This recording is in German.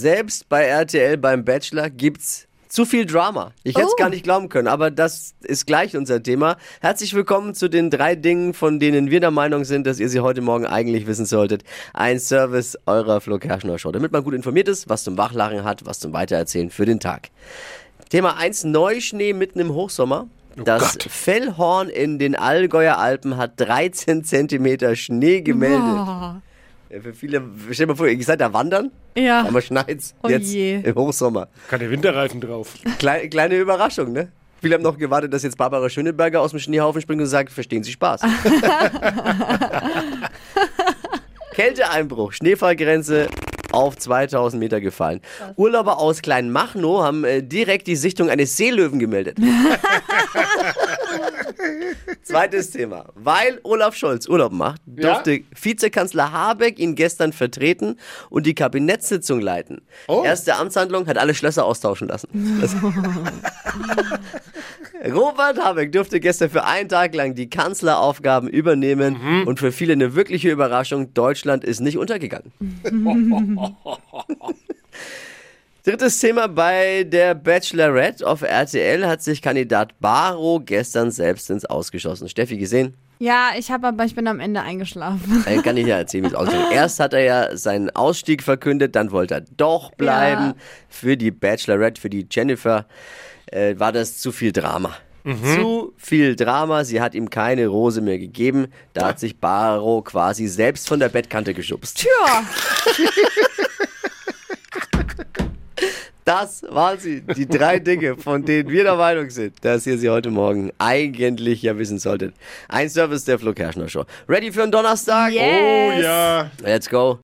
Selbst bei RTL beim Bachelor gibt's zu viel Drama. Ich hätte es Oh. gar nicht glauben können, aber das ist gleich unser Thema. Herzlich willkommen zu den drei Dingen, von denen wir der Meinung sind, dass ihr sie heute Morgen eigentlich wissen solltet. Ein Service eurer Flo Kerschner Show, damit man gut informiert ist, was zum Wachlachen hat, was zum Weitererzählen für den Tag. Thema 1, Neuschnee mitten im Hochsommer. Das Gott. Fellhorn in den Allgäuer Alpen hat 13 Zentimeter Schnee gemeldet. Ja, Für viele, stell dir mal vor, ihr seid da wandern, Ja. aber schneit's Oh jetzt je. im Hochsommer. Keine Winterreifen drauf. Klei kleine Überraschung, ne? Viele haben noch gewartet, dass jetzt Barbara Schöneberger aus dem Schneehaufen springt und sagt, verstehen Sie Spaß. Kälteeinbruch, Schneefallgrenze auf 2000 Meter gefallen. Urlauber aus Kleinmachnow haben äh, direkt die Sichtung eines Seelöwen gemeldet. Zweites Thema. Weil Olaf Scholz Urlaub macht, durfte Vizekanzler Habeck ihn gestern vertreten und die Kabinettssitzung leiten. Oh. Erste Amtshandlung hat alle Schlösser austauschen lassen. Robert Habeck durfte gestern für einen Tag lang die Kanzleraufgaben übernehmen und für viele eine wirkliche Überraschung, Deutschland ist nicht untergegangen. Drittes Thema bei der Bachelorette auf RTL hat sich Kandidat Baro gestern selbst ins Ausgeschossen. Steffi gesehen? Ja, ich habe aber ich bin am Ende eingeschlafen. Äh, kann ich ja erzählen, wie es ist. Erst hat er ja seinen Ausstieg verkündet, dann wollte er doch bleiben. Ja. Für die Bachelorette, für die Jennifer äh, war das zu viel Drama. Zu viel Drama, sie hat ihm keine Rose mehr gegeben. Da hat sich Baro quasi selbst von der Bettkante geschubst. Ja. Das waren sie, die drei Dinge, von denen wir der Meinung sind, dass ihr sie heute Morgen eigentlich ja wissen solltet. Ein Service der Flo Kerschner Show. Ready für einen Donnerstag? Yes. Oh ja. Let's go.